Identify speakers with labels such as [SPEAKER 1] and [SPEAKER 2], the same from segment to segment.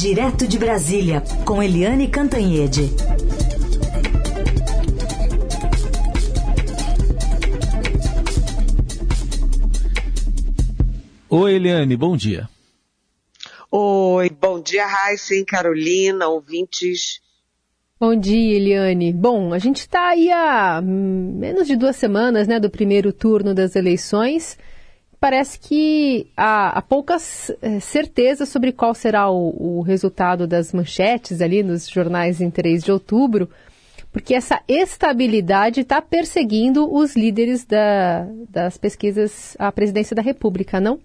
[SPEAKER 1] Direto de Brasília, com Eliane Cantanhede.
[SPEAKER 2] Oi, Eliane, bom dia.
[SPEAKER 3] Oi, bom dia, Raíssa e Carolina, ouvintes.
[SPEAKER 4] Bom dia, Eliane. Bom, a gente está aí há menos de duas semanas, né, do primeiro turno das eleições parece que há, há poucas é, certezas sobre qual será o, o, resultado das manchetes ali nos jornais em 3 de outubro, porque essa estabilidade está perseguindo os líderes da, das pesquisas à presidência da República, não?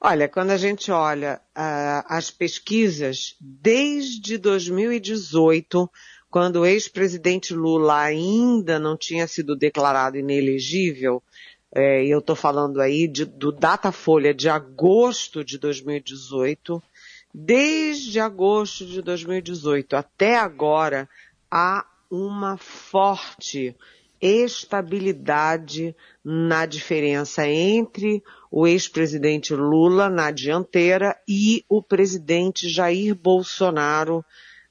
[SPEAKER 3] Olha, quando a gente olha uh, as pesquisas desde 2018, quando o ex-presidente Lula ainda não tinha sido declarado inelegível, é, eu estou falando aí de, do Datafolha de agosto de 2018. Desde agosto de 2018 até agora, há uma forte estabilidade na diferença entre o ex-presidente Lula na dianteira e o presidente Jair Bolsonaro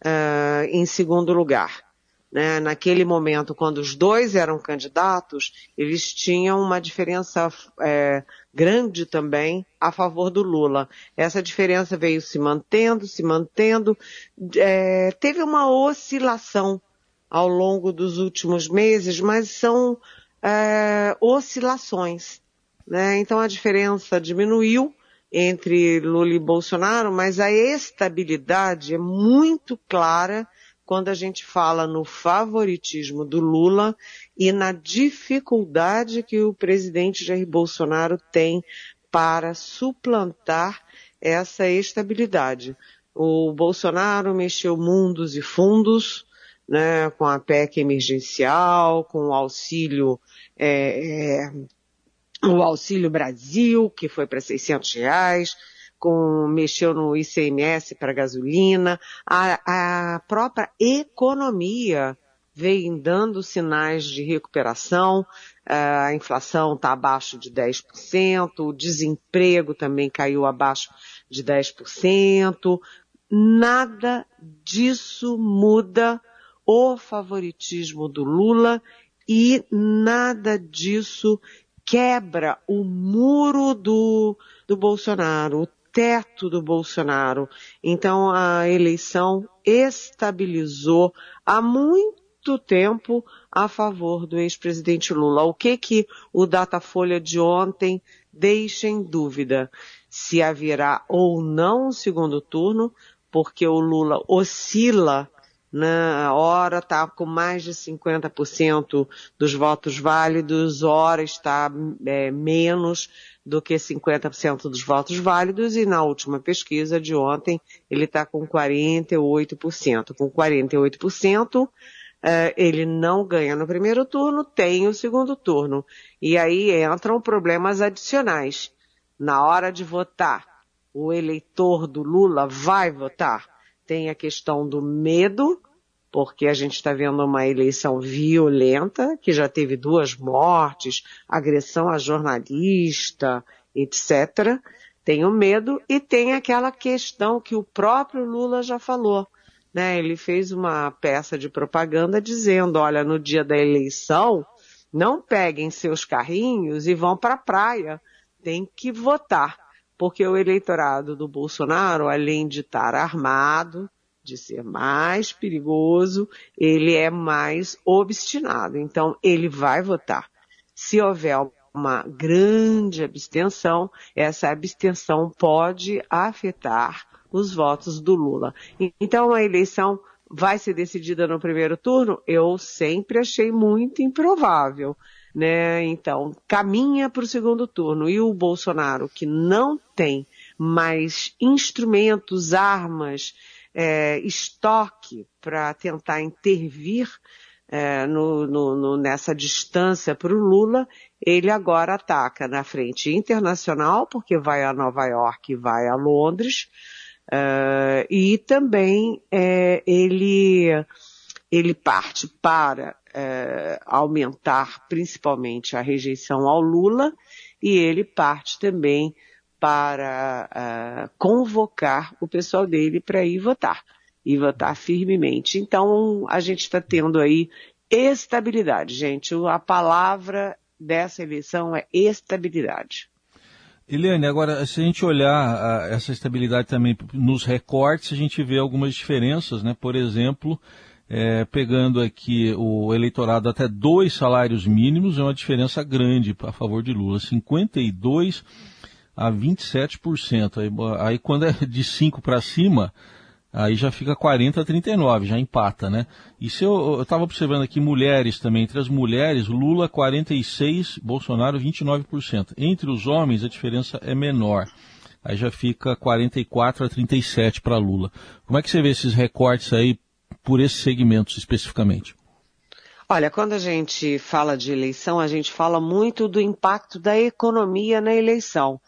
[SPEAKER 3] uh, em segundo lugar né, naquele momento, quando os dois eram candidatos, eles tinham uma diferença é, grande também a favor do Lula. Essa diferença veio se mantendo, se mantendo. É, teve uma oscilação ao longo dos últimos meses, mas são é, oscilações. Né? Então a diferença diminuiu entre Lula e Bolsonaro, mas a estabilidade é muito clara quando a gente fala no favoritismo do Lula e na dificuldade que o presidente Jair Bolsonaro tem para suplantar essa estabilidade. O Bolsonaro mexeu mundos e fundos, né, com a PEC emergencial, com o auxílio, é, é, o auxílio Brasil, que foi para 600 reais, com, mexeu no ICMS para gasolina, a, a própria economia vem dando sinais de recuperação, a inflação está abaixo de 10%, o desemprego também caiu abaixo de 10%, nada disso muda o favoritismo do Lula e nada disso quebra o muro do, do Bolsonaro, o teto do Bolsonaro. Então a eleição estabilizou há muito tempo a favor do ex-presidente Lula. O que que o Datafolha de ontem deixa em dúvida? Se haverá ou não um segundo turno, porque o Lula oscila na hora está com mais de 50% dos votos válidos, hora está é, menos do que 50% dos votos válidos e na última pesquisa de ontem ele está com 48%. Com 48%, é, ele não ganha no primeiro turno, tem o segundo turno. E aí entram problemas adicionais. Na hora de votar, o eleitor do Lula vai votar? Tem a questão do medo, porque a gente está vendo uma eleição violenta, que já teve duas mortes, agressão a jornalista, etc. Tem o medo e tem aquela questão que o próprio Lula já falou. Né? Ele fez uma peça de propaganda dizendo, olha, no dia da eleição, não peguem seus carrinhos e vão para a praia. Tem que votar porque o eleitorado do Bolsonaro, além de estar armado, de ser mais perigoso, ele é mais obstinado. Então, ele vai votar. Se houver uma grande abstenção, essa abstenção pode afetar os votos do Lula. Então, a eleição vai ser decidida no primeiro turno? Eu sempre achei muito improvável né? Então, caminha para o segundo turno. E o Bolsonaro, que não tem mais instrumentos, armas, é, estoque para tentar intervir é, no, no, no, nessa distância para o Lula, ele agora ataca na frente internacional, porque vai a Nova York e vai a Londres, é, e também é, ele, ele parte para é, aumentar principalmente a rejeição ao Lula e ele parte também para uh, convocar o pessoal dele para ir votar e votar firmemente. Então, a gente está tendo aí estabilidade, gente. A palavra dessa eleição é estabilidade.
[SPEAKER 2] Eliane, agora, se a gente olhar uh, essa estabilidade também nos recortes, a gente vê algumas diferenças, né? Por exemplo, é, pegando aqui o eleitorado até dois salários mínimos, é uma diferença grande a favor de Lula, 52 a 27%. Aí, aí quando é de 5 para cima, aí já fica 40 a 39, já empata, né? E se eu estava observando aqui mulheres também, entre as mulheres, Lula 46, Bolsonaro 29%. Entre os homens a diferença é menor. Aí já fica 44 a 37 para Lula. Como é que você vê esses recortes aí por esses segmentos especificamente?
[SPEAKER 3] Olha, quando a gente fala de eleição, a gente fala muito do impacto da economia na eleição.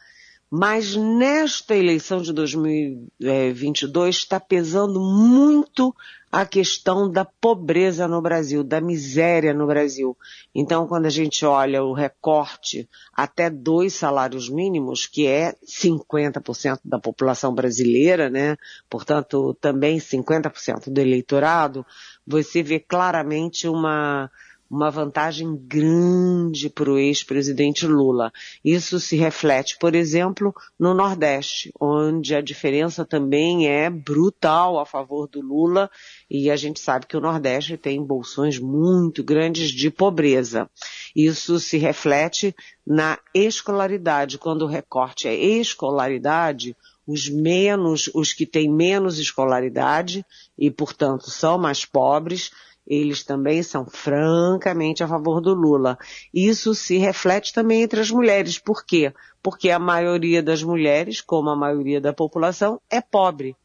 [SPEAKER 3] Mas nesta eleição de 2022 está pesando muito a questão da pobreza no Brasil, da miséria no Brasil. Então, quando a gente olha o recorte até dois salários mínimos, que é 50% da população brasileira, né? Portanto, também 50% do eleitorado, você vê claramente uma uma vantagem grande para o ex-presidente Lula. Isso se reflete, por exemplo, no Nordeste, onde a diferença também é brutal a favor do Lula e a gente sabe que o Nordeste tem bolsões muito grandes de pobreza. Isso se reflete na escolaridade. Quando o recorte é escolaridade, os menos, os que têm menos escolaridade e, portanto, são mais pobres, eles também são francamente a favor do Lula. Isso se reflete também entre as mulheres. Por quê? Porque a maioria das mulheres, como a maioria da população, é pobre.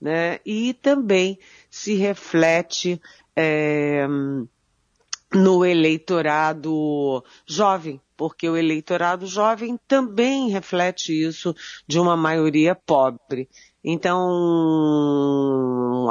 [SPEAKER 3] Né? E também se reflete é, no eleitorado jovem, porque o eleitorado jovem também reflete isso de uma maioria pobre. Então,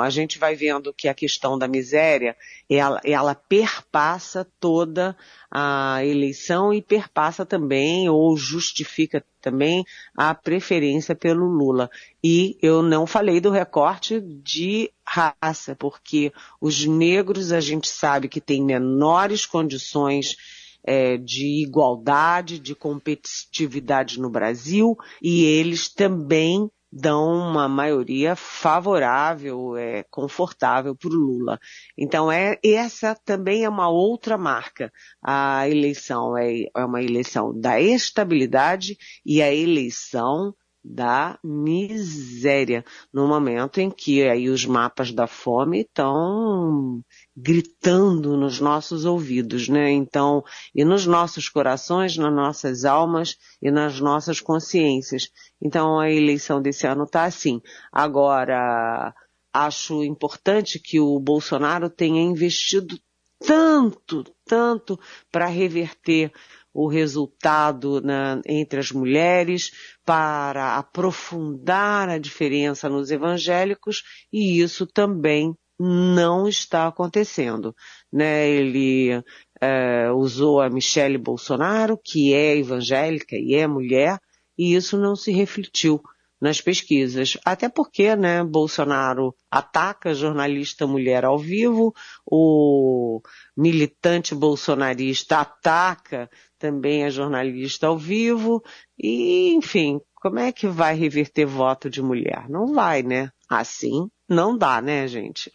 [SPEAKER 3] a gente vai vendo que a questão da miséria, ela, ela perpassa toda a eleição e perpassa também, ou justifica também, a preferência pelo Lula. E eu não falei do recorte de raça, porque os negros a gente sabe que têm menores condições é, de igualdade, de competitividade no Brasil, e eles também dão uma maioria favorável, é, confortável para o Lula. Então é, essa também é uma outra marca. A eleição é, é uma eleição da estabilidade e a eleição da miséria, no momento em que aí os mapas da fome estão gritando nos nossos ouvidos, né? Então, e nos nossos corações, nas nossas almas e nas nossas consciências. Então, a eleição desse ano está assim. Agora, acho importante que o Bolsonaro tenha investido tanto, tanto para reverter o resultado na, entre as mulheres, para aprofundar a diferença nos evangélicos, e isso também não está acontecendo. Né? Ele é, usou a Michele Bolsonaro, que é evangélica e é mulher, e isso não se refletiu nas pesquisas. Até porque, né, Bolsonaro ataca jornalista mulher ao vivo, o militante bolsonarista ataca também a jornalista ao vivo, e, enfim, como é que vai reverter voto de mulher? Não vai, né? Assim não dá, né, gente?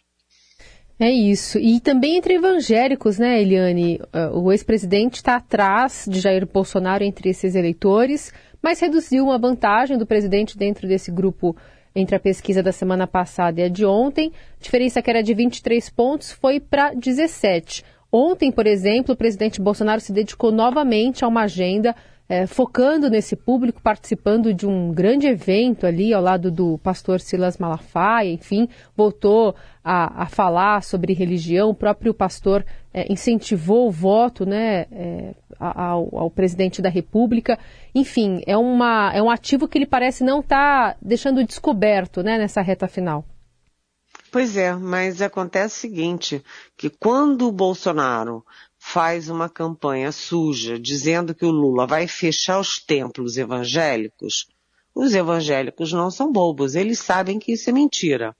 [SPEAKER 4] É isso. E também entre evangélicos, né, Eliane? O ex-presidente está atrás de Jair Bolsonaro entre esses eleitores mas reduziu uma vantagem do presidente dentro desse grupo entre a pesquisa da semana passada e a de ontem. A diferença que era de 23 pontos foi para 17. Ontem, por exemplo, o presidente Bolsonaro se dedicou novamente a uma agenda é, focando nesse público, participando de um grande evento ali ao lado do pastor Silas Malafaia, enfim, voltou a, a falar sobre religião. O próprio pastor é, incentivou o voto né, é, ao, ao, presidente da República. Enfim, é, uma, é um ativo que ele parece não estar tá deixando descoberto né, nessa reta final.
[SPEAKER 3] Pois é, mas acontece o seguinte, que quando o Bolsonaro faz uma campanha suja dizendo que o Lula vai fechar os templos evangélicos, Os evangélicos não são bobos, eles sabem que isso é mentira.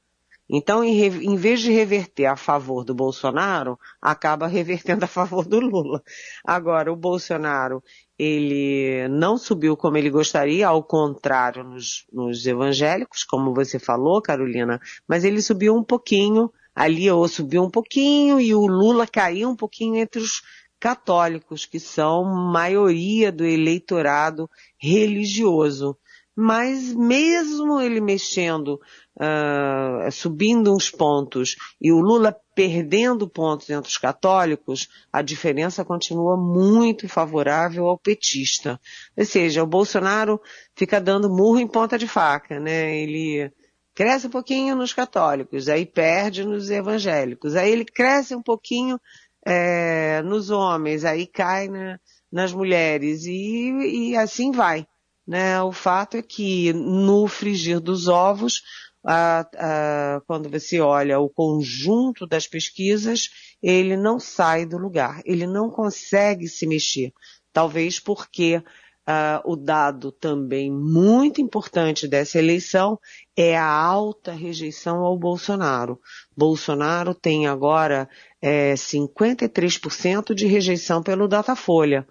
[SPEAKER 3] Então, em, em, vez de reverter a favor do Bolsonaro, acaba revertendo a favor do Lula. Agora, o Bolsonaro, ele não subiu como ele gostaria, ao contrário nos, nos evangélicos, como você falou, Carolina, mas ele subiu um pouquinho, ali ou subiu um pouquinho e o Lula caiu um pouquinho entre os católicos, que são maioria do eleitorado religioso. Mas mesmo ele mexendo uh, subindo uns pontos e o Lula perdendo pontos entre os católicos, a diferença continua muito favorável ao petista. Ou seja, o Bolsonaro fica dando murro em ponta de faca, né? Ele cresce um pouquinho nos católicos, aí perde nos evangélicos, aí ele cresce um pouquinho é, nos homens, aí cai na, nas mulheres e, e assim vai. Né? O fato é que no frigir dos ovos, a, a, quando você olha o conjunto das pesquisas, ele não sai do lugar, ele não consegue se mexer. Talvez porque Uh, o dado também muito importante dessa eleição é a alta rejeição ao Bolsonaro. Bolsonaro tem agora é, 53% de rejeição pelo Datafolha.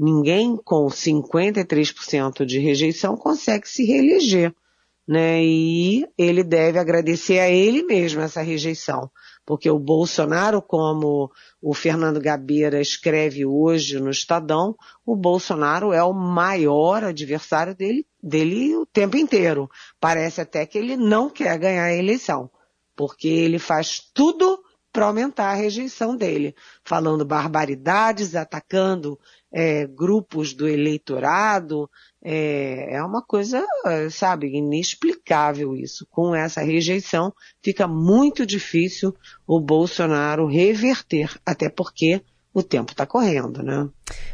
[SPEAKER 3] Ninguém com 53% de rejeição consegue se reeleger né? E ele deve agradecer a ele mesmo essa rejeição, porque o Bolsonaro, como o Fernando Gabeira escreve hoje no Estadão, o Bolsonaro é o maior adversário dele, dele o tempo inteiro. Parece até que ele não quer ganhar a eleição, porque ele faz tudo para aumentar a rejeição dele, falando barbaridades, atacando é, grupos do eleitorado, é, é uma coisa, sabe, inexplicável isso. Com essa rejeição, fica muito difícil o Bolsonaro reverter, até porque o tempo está correndo, né?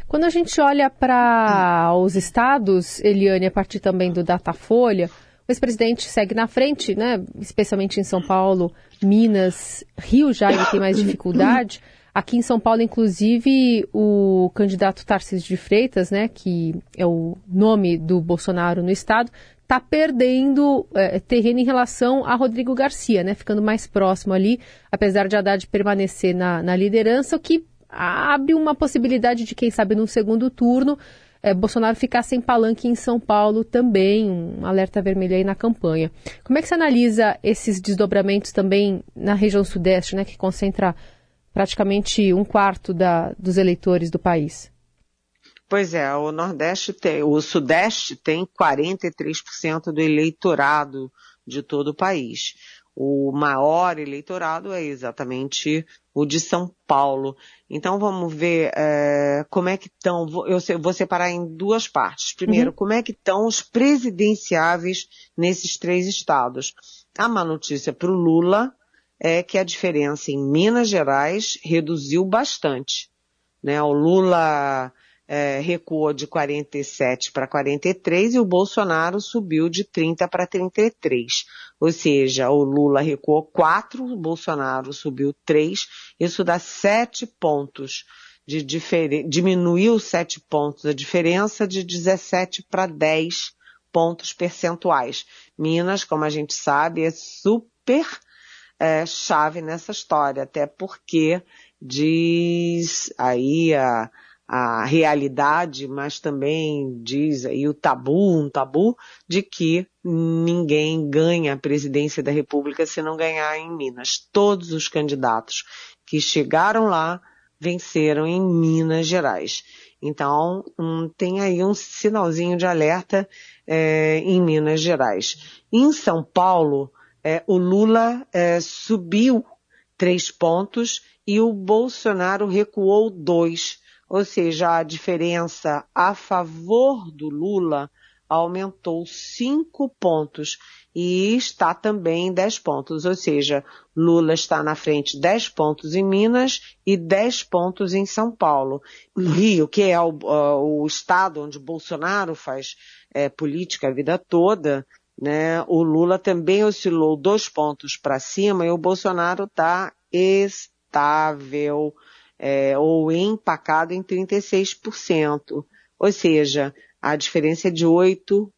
[SPEAKER 4] Quando a gente olha para os estados, Eliane, a partir também do Datafolha, o ex-presidente segue na frente, né? Especialmente em São Paulo, Minas, Rio já ele tem mais dificuldade. Aqui em São Paulo, inclusive, o candidato Tarcísio de Freitas, né, que é o nome do Bolsonaro no estado, está perdendo é, terreno em relação a Rodrigo Garcia, né, ficando mais próximo ali, apesar de Haddad permanecer na, na liderança, o que abre uma possibilidade de, quem sabe, no segundo turno, é, Bolsonaro ficar sem palanque em São Paulo também, um alerta vermelho aí na campanha. Como é que você analisa esses desdobramentos também na região sudeste, né, que concentra praticamente um quarto da, dos eleitores do país.
[SPEAKER 3] Pois é, o Nordeste tem, o Sudeste tem 43% do eleitorado de todo o país. O maior eleitorado é exatamente o de São Paulo. Então vamos ver é, como é que estão. Eu vou separar em duas partes. Primeiro, uhum. como é que estão os presidenciáveis nesses três estados. A má notícia para o Lula é que a diferença em Minas Gerais reduziu bastante. Né? O Lula é, recuou de 47 para 43 e o Bolsonaro subiu de 30 para 33. Ou seja, o Lula recuou 4, o Bolsonaro subiu 3, isso dá 7 pontos de diminuiu 7 pontos a diferença de 17 para 10 pontos percentuais. Minas, como a gente sabe, é super é, chave nessa história, até porque diz aí a, a realidade, mas também diz aí o tabu, um tabu, de que ninguém ganha a presidência da República se não ganhar em Minas. Todos os candidatos que chegaram lá venceram em Minas Gerais. Então, um, tem aí um sinalzinho de alerta é, em Minas Gerais. Em São Paulo, é, o Lula é, subiu três pontos e o Bolsonaro recuou dois. Ou seja, a diferença a favor do Lula aumentou cinco pontos e está também dez pontos. Ou seja, Lula está na frente dez pontos em Minas e dez pontos em São Paulo. No Rio, que é o, o estado onde Bolsonaro faz é, política a vida toda, né? O Lula também oscilou dois pontos para cima e o Bolsonaro está estável é, ou empacado em 36%. Ou seja, a diferença é de 8 uh,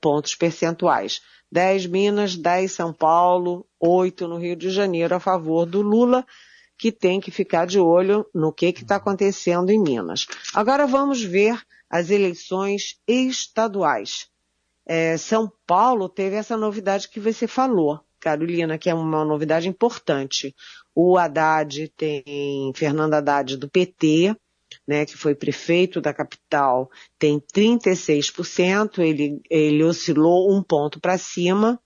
[SPEAKER 3] pontos percentuais. 10 Minas, 10 São Paulo, 8 no Rio de Janeiro a favor do Lula, que tem que ficar de olho no que está acontecendo em Minas. Agora vamos ver as eleições estaduais. É, São Paulo teve essa novidade que você falou, Carolina, que é uma novidade importante. O Haddad tem, Fernando Haddad do PT, né, que foi prefeito da capital, tem 36%, ele, ele oscilou um ponto para cima.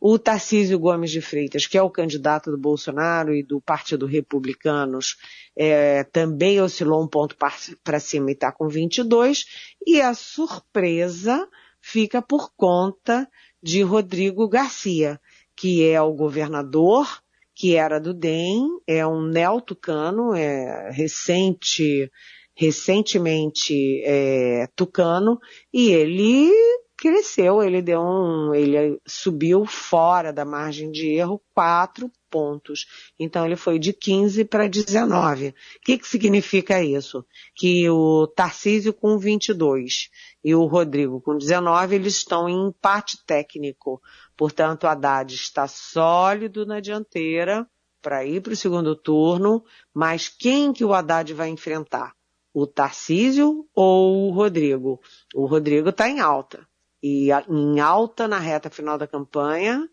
[SPEAKER 3] O Tarcísio Gomes de Freitas, que é o candidato do Bolsonaro e do Partido Republicanos, é, também oscilou um ponto para cima e está com 22. E a surpresa fica por conta de Rodrigo Garcia, que é o governador, que era do DEM, é um neotucano, é recente, recentemente é, tucano, e ele cresceu, ele deu um, ele subiu fora da margem de erro quatro pontos. Então ele foi de 15 para 19. O que, que significa isso? Que o Tarcísio com 22 e o Rodrigo com 19, eles estão em empate técnico. Portanto, Haddad está sólido na dianteira para ir para o segundo turno, mas quem que o Haddad vai enfrentar? O Tarcísio ou o Rodrigo? O Rodrigo está em alta e em alta na reta final da campanha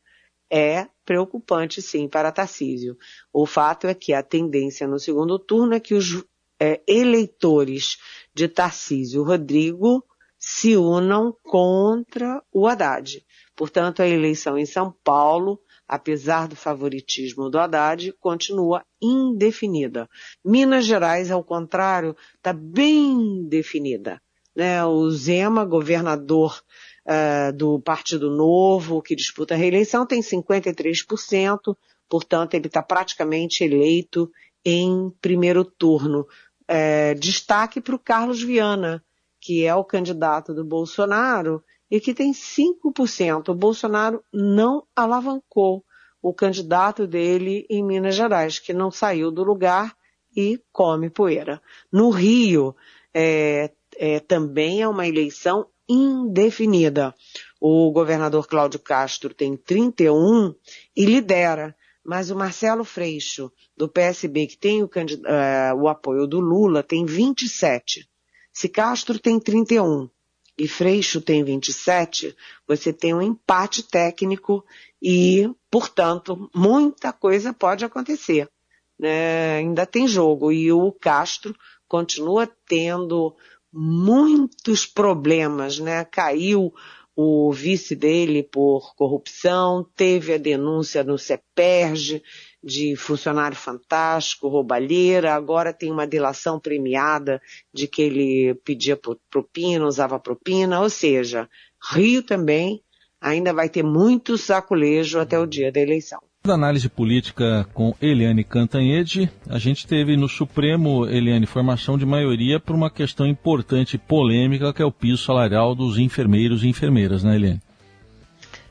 [SPEAKER 3] é preocupante sim para Tarcísio. O fato é que a tendência no segundo turno é que os é, eleitores de Tarcísio Rodrigo se unam contra o Haddad. Portanto, a eleição em São Paulo, apesar do favoritismo do Haddad, continua indefinida. Minas Gerais, ao contrário, está bem definida. Né? O Zema, governador uh, do Partido Novo, que disputa a reeleição, tem 53%, portanto, ele está praticamente eleito em primeiro turno. É, destaque para o Carlos Viana, que é o candidato do Bolsonaro e que tem 5%. O Bolsonaro não alavancou o candidato dele em Minas Gerais, que não saiu do lugar e come poeira. No Rio, é, é, também é uma eleição indefinida. O governador Cláudio Castro tem 31 e lidera, mas o Marcelo Freixo, do PSB, que tem o, uh, o apoio do Lula, tem 27. Se Castro tem 31 e Freixo tem 27, você tem um empate técnico e, portanto, muita coisa pode acontecer. Né? Ainda tem jogo e o Castro continua tendo muitos problemas, né? Caiu o vice dele por corrupção, teve a denúncia no CEPERJ de funcionário fantástico, roubalheira, agora tem uma delação premiada de que ele pedia propina, usava propina, ou seja, Rio também ainda vai ter muito saculejo até o dia da eleição
[SPEAKER 2] da análise política com Eliane Cantanhede, a gente teve no Supremo, Eliane, formação de maioria por uma questão importante e polêmica, que é o piso salarial dos enfermeiros e enfermeiras, né, Eliane?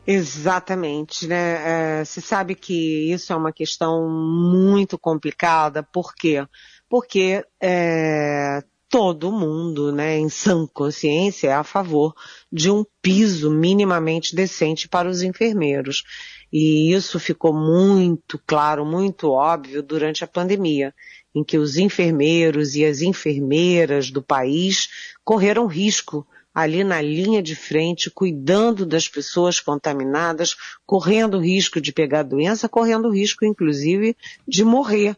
[SPEAKER 3] Exatamente, né? É, se sabe que isso é uma questão muito complicada, por quê? Porque é, todo mundo, né, em sã consciência, é a favor de um piso minimamente decente para os enfermeiros. E isso ficou muito claro, muito óbvio durante a pandemia, em que os enfermeiros e as enfermeiras do país correram risco ali na linha de frente, cuidando das pessoas contaminadas, correndo risco de pegar doença, correndo risco, inclusive, de morrer,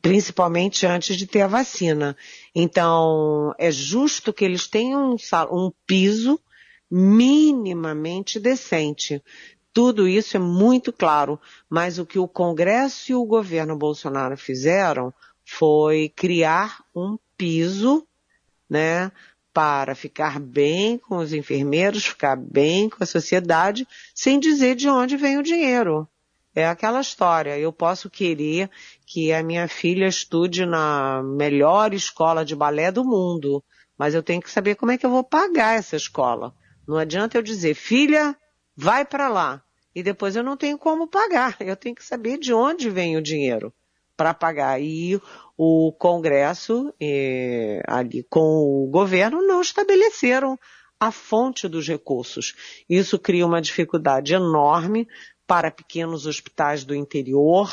[SPEAKER 3] principalmente antes de ter a vacina. Então, é justo que eles tenham um, um piso minimamente decente. Tudo isso é muito claro, mas o que o Congresso e o governo Bolsonaro fizeram foi criar um piso, né, para ficar bem com os enfermeiros, ficar bem com a sociedade, sem dizer de onde vem o dinheiro. É aquela história. Eu posso querer que a minha filha estude na melhor escola de balé do mundo, mas eu tenho que saber como é que eu vou pagar essa escola. Não adianta eu dizer, filha, vai para lá. E depois eu não tenho como pagar. Eu tenho que saber de onde vem o dinheiro para pagar. E o Congresso, eh, ali com o governo, não estabeleceram a fonte dos recursos. Isso cria uma dificuldade enorme para pequenos hospitais do interior,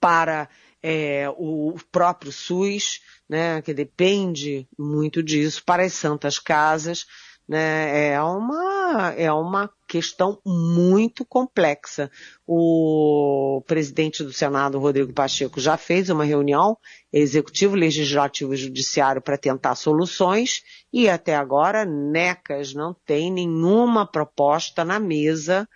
[SPEAKER 3] para é, o próprio SUS, né, que depende muito disso, para as santas casas, né, é uma, é uma questão muito complexa. O presidente do Senado, Rodrigo Pacheco, já fez uma reunião executivo, legislativo e judiciário para tentar soluções e até agora NECAS não tem nenhuma proposta na mesa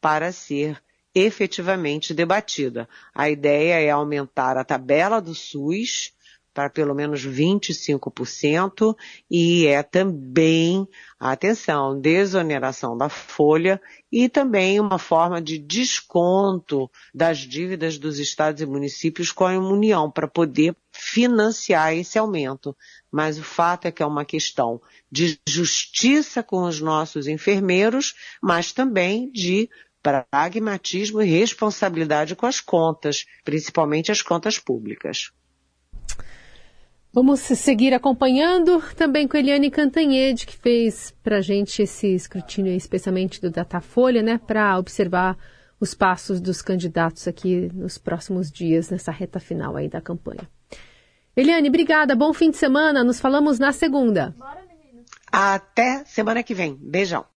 [SPEAKER 3] para ser efetivamente debatida. A ideia é aumentar a tabela do SUS para pelo menos 25% e é também, atenção, desoneração da folha e também uma forma de desconto das dívidas dos estados e municípios com a União para poder financiar esse aumento. Mas o fato é que é uma questão de justiça com os nossos enfermeiros, mas também de pragmatismo e responsabilidade com as contas, principalmente as contas públicas.
[SPEAKER 4] Vamos seguir acompanhando também com Eliane Cantanhede, que fez para gente esse escrutínio, especialmente do Datafolha, né, para observar os passos dos candidatos aqui nos próximos dias, nessa reta final aí da campanha. Eliane, obrigada, bom fim de semana, nos falamos na segunda.
[SPEAKER 3] Até semana que vem. Beijão.